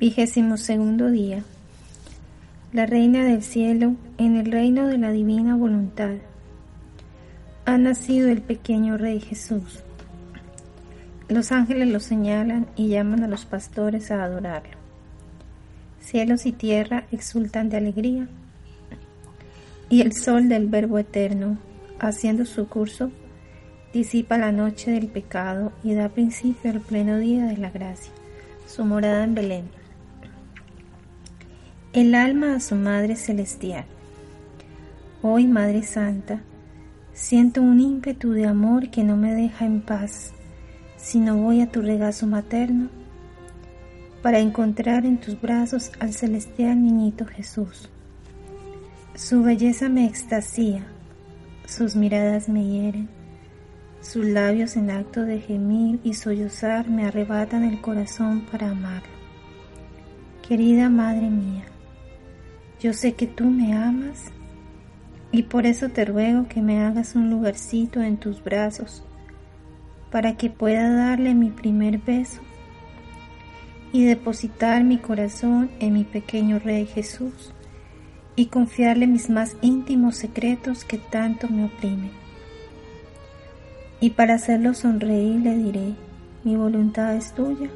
Vigésimo segundo día. La Reina del Cielo en el reino de la divina voluntad. Ha nacido el pequeño Rey Jesús. Los ángeles lo señalan y llaman a los pastores a adorarlo. Cielos y tierra exultan de alegría. Y el sol del Verbo Eterno, haciendo su curso, disipa la noche del pecado y da principio al pleno día de la gracia. Su morada en Belén el alma a su Madre Celestial. Hoy, Madre Santa, siento un ímpetu de amor que no me deja en paz, sino voy a tu regazo materno para encontrar en tus brazos al celestial niñito Jesús. Su belleza me extasía, sus miradas me hieren, sus labios en acto de gemir y sollozar me arrebatan el corazón para amarlo. Querida Madre mía, yo sé que tú me amas y por eso te ruego que me hagas un lugarcito en tus brazos para que pueda darle mi primer beso y depositar mi corazón en mi pequeño Rey Jesús y confiarle mis más íntimos secretos que tanto me oprimen. Y para hacerlo sonreír le diré, mi voluntad es tuya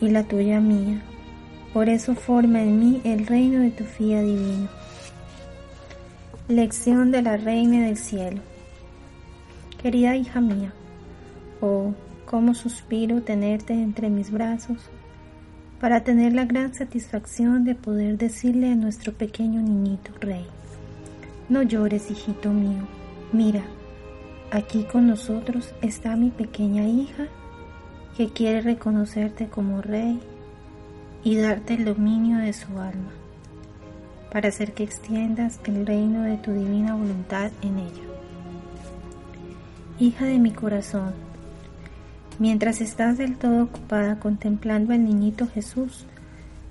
y la tuya mía por eso forma en mí el reino de tu fía divino. Lección de la Reina del Cielo. Querida hija mía, oh, cómo suspiro tenerte entre mis brazos para tener la gran satisfacción de poder decirle a nuestro pequeño niñito rey, no llores, hijito mío, mira, aquí con nosotros está mi pequeña hija que quiere reconocerte como rey y darte el dominio de su alma, para hacer que extiendas el reino de tu divina voluntad en ella. Hija de mi corazón, mientras estás del todo ocupada contemplando al niñito Jesús,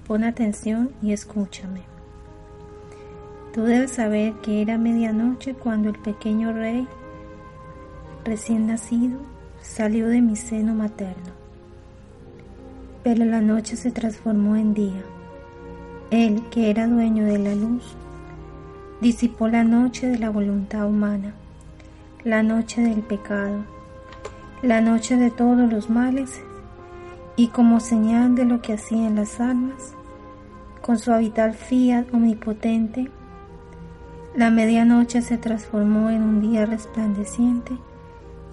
pon atención y escúchame. Tú debes saber que era medianoche cuando el pequeño rey recién nacido salió de mi seno materno pero la noche se transformó en día. Él, que era dueño de la luz, disipó la noche de la voluntad humana, la noche del pecado, la noche de todos los males, y como señal de lo que hacían las almas, con su habital fiat omnipotente, la medianoche se transformó en un día resplandeciente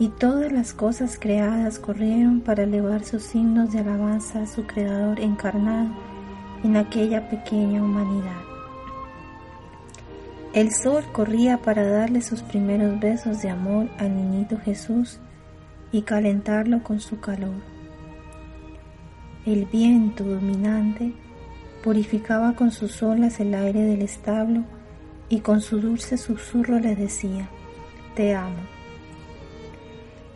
y todas las cosas creadas corrieron para elevar sus himnos de alabanza a su Creador encarnado en aquella pequeña humanidad. El sol corría para darle sus primeros besos de amor al niñito Jesús y calentarlo con su calor. El viento dominante purificaba con sus olas el aire del establo y con su dulce susurro le decía, Te amo.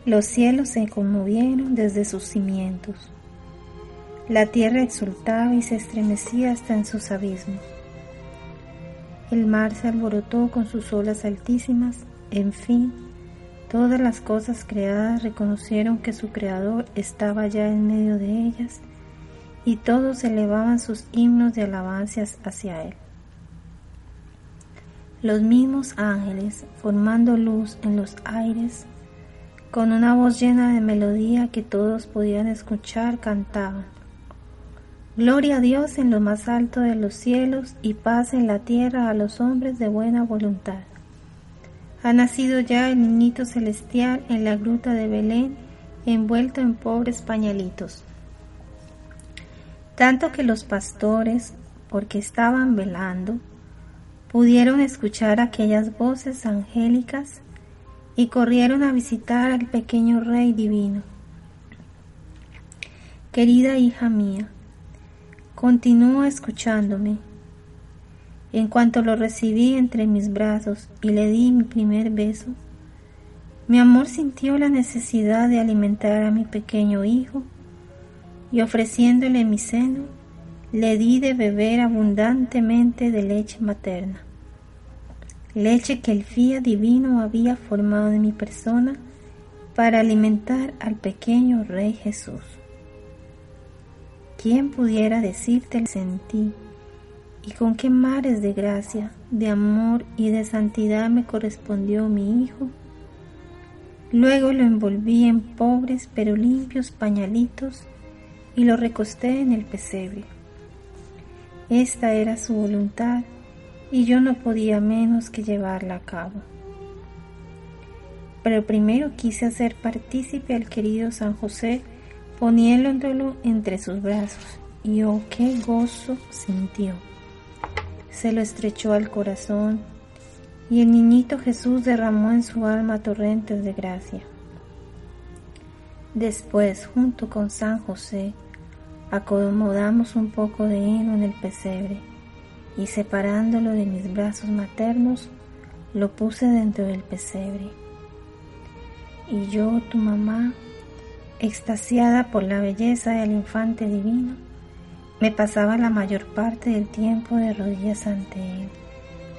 Los cielos se conmovieron desde sus cimientos. La tierra exultaba y se estremecía hasta en sus abismos. El mar se alborotó con sus olas altísimas. En fin, todas las cosas creadas reconocieron que su Creador estaba ya en medio de ellas y todos elevaban sus himnos de alabanzas hacia Él. Los mismos ángeles, formando luz en los aires, con una voz llena de melodía que todos podían escuchar, cantaban. Gloria a Dios en lo más alto de los cielos y paz en la tierra a los hombres de buena voluntad. Ha nacido ya el niñito celestial en la gruta de Belén, envuelto en pobres pañalitos. Tanto que los pastores, porque estaban velando, pudieron escuchar aquellas voces angélicas y corrieron a visitar al pequeño Rey divino. Querida hija mía, continúa escuchándome. En cuanto lo recibí entre mis brazos y le di mi primer beso, mi amor sintió la necesidad de alimentar a mi pequeño hijo y ofreciéndole mi seno, le di de beber abundantemente de leche materna leche que el fía divino había formado en mi persona para alimentar al pequeño Rey Jesús. ¿quién pudiera decirte el sentí? ¿Y con qué mares de gracia, de amor y de santidad me correspondió mi hijo? Luego lo envolví en pobres pero limpios pañalitos y lo recosté en el pesebre. Esta era su voluntad y yo no podía menos que llevarla a cabo. Pero primero quise hacer partícipe al querido San José poniéndolo entre sus brazos y oh qué gozo sintió. Se lo estrechó al corazón y el niñito Jesús derramó en su alma torrentes de gracia. Después, junto con San José, acomodamos un poco de heno en el pesebre y separándolo de mis brazos maternos, lo puse dentro del pesebre. Y yo, tu mamá, extasiada por la belleza del infante divino, me pasaba la mayor parte del tiempo de rodillas ante él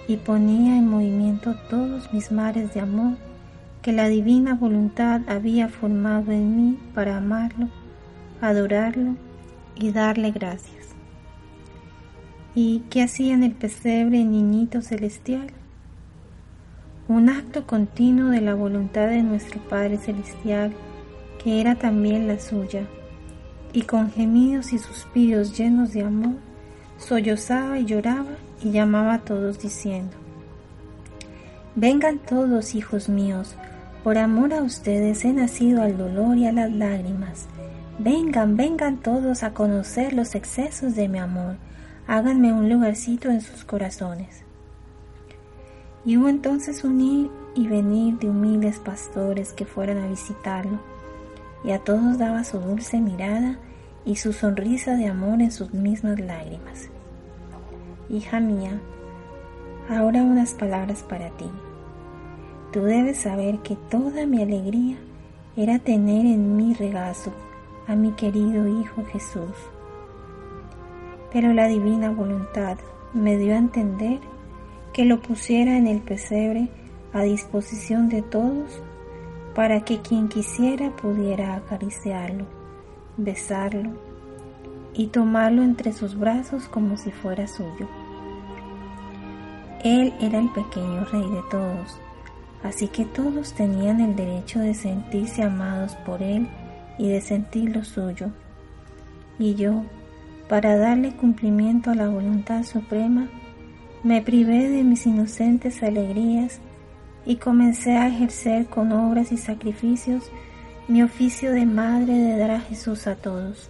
y ponía en movimiento todos mis mares de amor que la divina voluntad había formado en mí para amarlo, adorarlo y darle gracias. ¿Y qué hacía en el pesebre niñito celestial? Un acto continuo de la voluntad de nuestro Padre Celestial, que era también la suya, y con gemidos y suspiros llenos de amor, sollozaba y lloraba y llamaba a todos diciendo, Vengan todos, hijos míos, por amor a ustedes he nacido al dolor y a las lágrimas. Vengan, vengan todos a conocer los excesos de mi amor, háganme un lugarcito en sus corazones. Y hubo entonces un ir y venir de humildes pastores que fueron a visitarlo, y a todos daba su dulce mirada y su sonrisa de amor en sus mismas lágrimas. Hija mía, ahora unas palabras para ti. Tú debes saber que toda mi alegría era tener en mi regazo a mi querido Hijo Jesús. Pero la divina voluntad me dio a entender que lo pusiera en el pesebre a disposición de todos para que quien quisiera pudiera acariciarlo, besarlo y tomarlo entre sus brazos como si fuera suyo. Él era el pequeño rey de todos, así que todos tenían el derecho de sentirse amados por Él y de sentir lo suyo. Y yo, para darle cumplimiento a la voluntad suprema, me privé de mis inocentes alegrías y comencé a ejercer con obras y sacrificios mi oficio de madre de dar a Jesús a todos.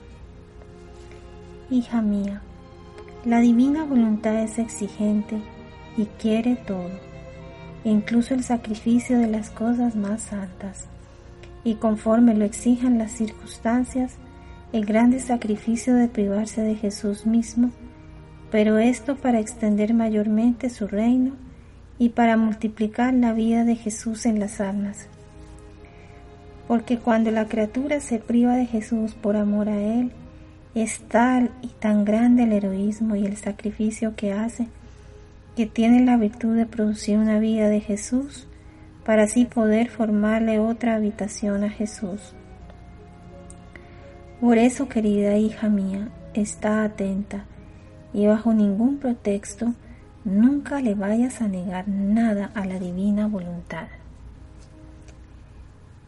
Hija mía, la divina voluntad es exigente y quiere todo, incluso el sacrificio de las cosas más santas, y conforme lo exijan las circunstancias, el grande sacrificio de privarse de Jesús mismo, pero esto para extender mayormente su reino y para multiplicar la vida de Jesús en las almas. Porque cuando la criatura se priva de Jesús por amor a Él, es tal y tan grande el heroísmo y el sacrificio que hace, que tiene la virtud de producir una vida de Jesús para así poder formarle otra habitación a Jesús. Por eso, querida hija mía, está atenta y bajo ningún pretexto nunca le vayas a negar nada a la divina voluntad.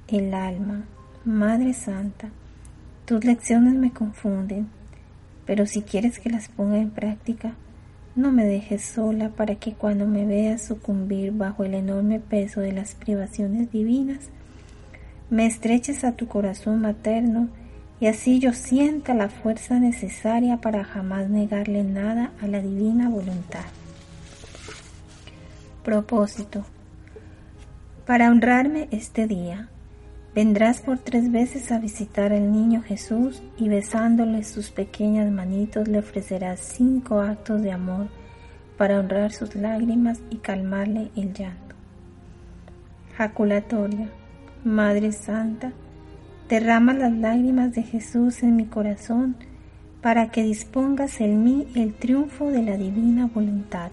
El alma, Madre Santa, tus lecciones me confunden, pero si quieres que las ponga en práctica, no me dejes sola para que cuando me veas sucumbir bajo el enorme peso de las privaciones divinas, me estreches a tu corazón materno y así yo sienta la fuerza necesaria para jamás negarle nada a la divina voluntad. Propósito. Para honrarme este día, Vendrás por tres veces a visitar al niño Jesús y besándole sus pequeñas manitos le ofrecerás cinco actos de amor para honrar sus lágrimas y calmarle el llanto. Jaculatoria, Madre Santa, derrama las lágrimas de Jesús en mi corazón para que dispongas en mí el triunfo de la divina voluntad.